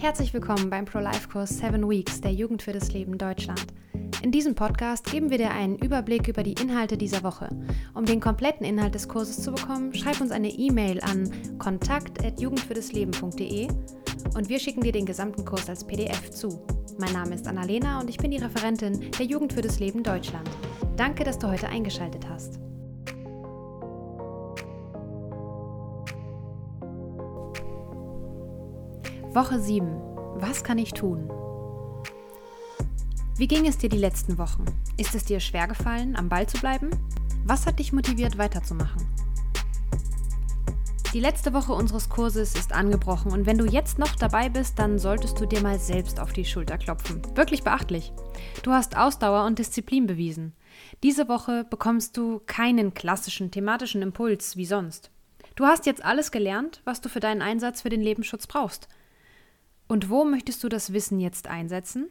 Herzlich willkommen beim Pro-Life-Kurs 7 Weeks der Jugend für das Leben Deutschland. In diesem Podcast geben wir dir einen Überblick über die Inhalte dieser Woche. Um den kompletten Inhalt des Kurses zu bekommen, schreib uns eine E-Mail an kontakt.jugendfürdesleben.de und wir schicken dir den gesamten Kurs als PDF zu. Mein Name ist Annalena und ich bin die Referentin der Jugend für das Leben Deutschland. Danke, dass du heute eingeschaltet hast. Woche 7. Was kann ich tun? Wie ging es dir die letzten Wochen? Ist es dir schwer gefallen, am Ball zu bleiben? Was hat dich motiviert, weiterzumachen? Die letzte Woche unseres Kurses ist angebrochen und wenn du jetzt noch dabei bist, dann solltest du dir mal selbst auf die Schulter klopfen. Wirklich beachtlich. Du hast Ausdauer und Disziplin bewiesen. Diese Woche bekommst du keinen klassischen thematischen Impuls wie sonst. Du hast jetzt alles gelernt, was du für deinen Einsatz für den Lebensschutz brauchst. Und wo möchtest du das Wissen jetzt einsetzen?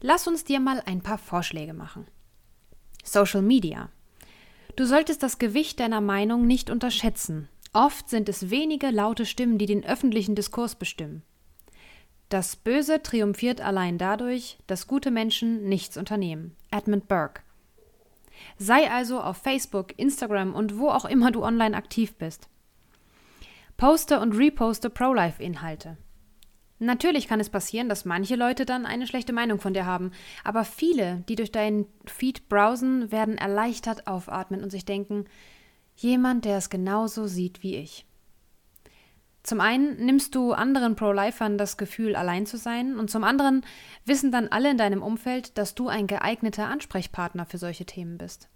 Lass uns dir mal ein paar Vorschläge machen. Social Media. Du solltest das Gewicht deiner Meinung nicht unterschätzen. Oft sind es wenige laute Stimmen, die den öffentlichen Diskurs bestimmen. Das Böse triumphiert allein dadurch, dass gute Menschen nichts unternehmen. Edmund Burke. Sei also auf Facebook, Instagram und wo auch immer du online aktiv bist. Poste und reposte Pro-Life-Inhalte. Natürlich kann es passieren, dass manche Leute dann eine schlechte Meinung von dir haben, aber viele, die durch deinen Feed browsen, werden erleichtert aufatmen und sich denken, jemand, der es genauso sieht wie ich. Zum einen nimmst du anderen Pro-Lifern das Gefühl, allein zu sein, und zum anderen wissen dann alle in deinem Umfeld, dass du ein geeigneter Ansprechpartner für solche Themen bist.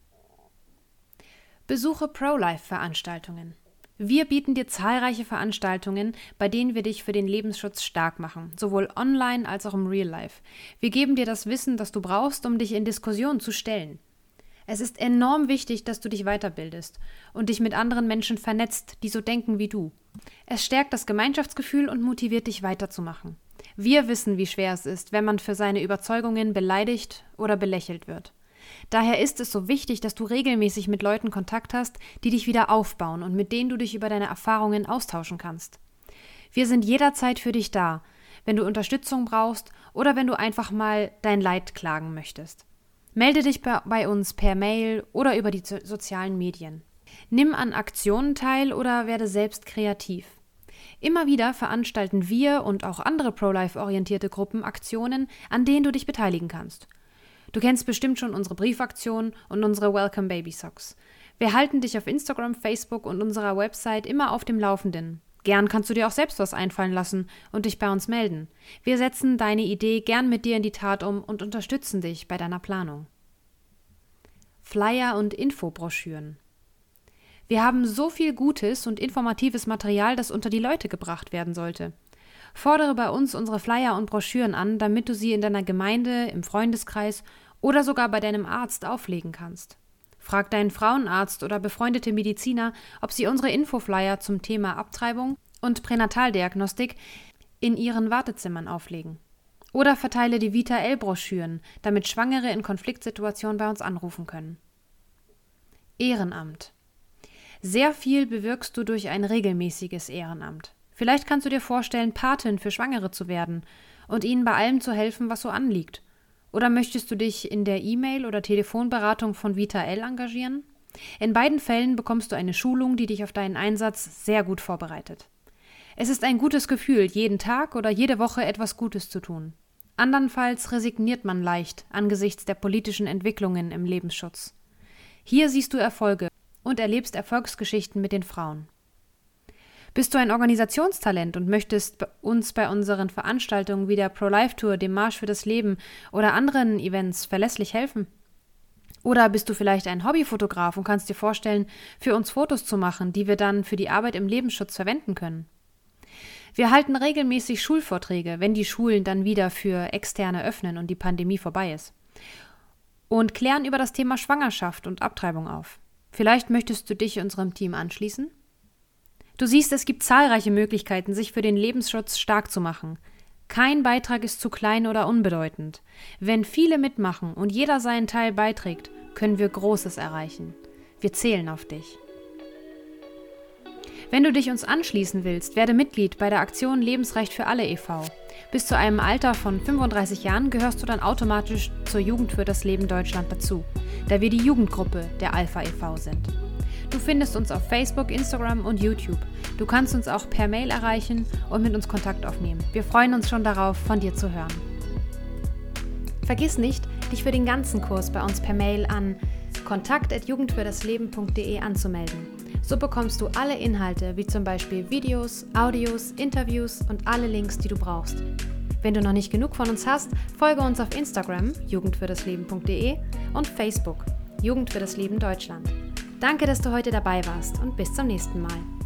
Besuche Pro-Life-Veranstaltungen. Wir bieten dir zahlreiche Veranstaltungen, bei denen wir dich für den Lebensschutz stark machen, sowohl online als auch im Real Life. Wir geben dir das Wissen, das du brauchst, um dich in Diskussionen zu stellen. Es ist enorm wichtig, dass du dich weiterbildest und dich mit anderen Menschen vernetzt, die so denken wie du. Es stärkt das Gemeinschaftsgefühl und motiviert dich weiterzumachen. Wir wissen, wie schwer es ist, wenn man für seine Überzeugungen beleidigt oder belächelt wird. Daher ist es so wichtig, dass du regelmäßig mit Leuten Kontakt hast, die dich wieder aufbauen und mit denen du dich über deine Erfahrungen austauschen kannst. Wir sind jederzeit für dich da, wenn du Unterstützung brauchst oder wenn du einfach mal dein Leid klagen möchtest. Melde dich bei uns per Mail oder über die sozialen Medien. Nimm an Aktionen teil oder werde selbst kreativ. Immer wieder veranstalten wir und auch andere Pro-Life-orientierte Gruppen Aktionen, an denen du dich beteiligen kannst. Du kennst bestimmt schon unsere Briefaktion und unsere Welcome Baby Socks. Wir halten dich auf Instagram, Facebook und unserer Website immer auf dem Laufenden. Gern kannst du dir auch selbst was einfallen lassen und dich bei uns melden. Wir setzen deine Idee gern mit dir in die Tat um und unterstützen dich bei deiner Planung. Flyer und Infobroschüren. Wir haben so viel gutes und informatives Material, das unter die Leute gebracht werden sollte. Fordere bei uns unsere Flyer und Broschüren an, damit du sie in deiner Gemeinde, im Freundeskreis oder sogar bei deinem Arzt auflegen kannst. Frag deinen Frauenarzt oder befreundete Mediziner, ob sie unsere Infoflyer zum Thema Abtreibung und Pränataldiagnostik in ihren Wartezimmern auflegen. Oder verteile die Vita L-Broschüren, damit Schwangere in Konfliktsituationen bei uns anrufen können. Ehrenamt. Sehr viel bewirkst du durch ein regelmäßiges Ehrenamt. Vielleicht kannst du dir vorstellen, Patin für Schwangere zu werden und ihnen bei allem zu helfen, was so anliegt oder möchtest du dich in der E-Mail- oder Telefonberatung von Vita L engagieren? In beiden Fällen bekommst du eine Schulung, die dich auf deinen Einsatz sehr gut vorbereitet. Es ist ein gutes Gefühl, jeden Tag oder jede Woche etwas Gutes zu tun. Andernfalls resigniert man leicht angesichts der politischen Entwicklungen im Lebensschutz. Hier siehst du Erfolge und erlebst Erfolgsgeschichten mit den Frauen. Bist du ein Organisationstalent und möchtest uns bei unseren Veranstaltungen wie der Pro-Life Tour, dem Marsch für das Leben oder anderen Events verlässlich helfen? Oder bist du vielleicht ein Hobbyfotograf und kannst dir vorstellen, für uns Fotos zu machen, die wir dann für die Arbeit im Lebensschutz verwenden können? Wir halten regelmäßig Schulvorträge, wenn die Schulen dann wieder für Externe öffnen und die Pandemie vorbei ist. Und klären über das Thema Schwangerschaft und Abtreibung auf. Vielleicht möchtest du dich unserem Team anschließen? Du siehst, es gibt zahlreiche Möglichkeiten, sich für den Lebensschutz stark zu machen. Kein Beitrag ist zu klein oder unbedeutend. Wenn viele mitmachen und jeder seinen Teil beiträgt, können wir Großes erreichen. Wir zählen auf dich. Wenn du dich uns anschließen willst, werde Mitglied bei der Aktion Lebensrecht für alle e.V. Bis zu einem Alter von 35 Jahren gehörst du dann automatisch zur Jugend für das Leben Deutschland dazu, da wir die Jugendgruppe der Alpha e.V. sind. Du findest uns auf Facebook, Instagram und YouTube. Du kannst uns auch per Mail erreichen und mit uns Kontakt aufnehmen. Wir freuen uns schon darauf, von dir zu hören. Vergiss nicht, dich für den ganzen Kurs bei uns per Mail an kontakt.jugendfürdasleben.de anzumelden. So bekommst du alle Inhalte, wie zum Beispiel Videos, Audios, Interviews und alle Links, die du brauchst. Wenn du noch nicht genug von uns hast, folge uns auf Instagram jugendfürdasleben.de und Facebook Jugend für das Leben Deutschland. Danke, dass du heute dabei warst und bis zum nächsten Mal.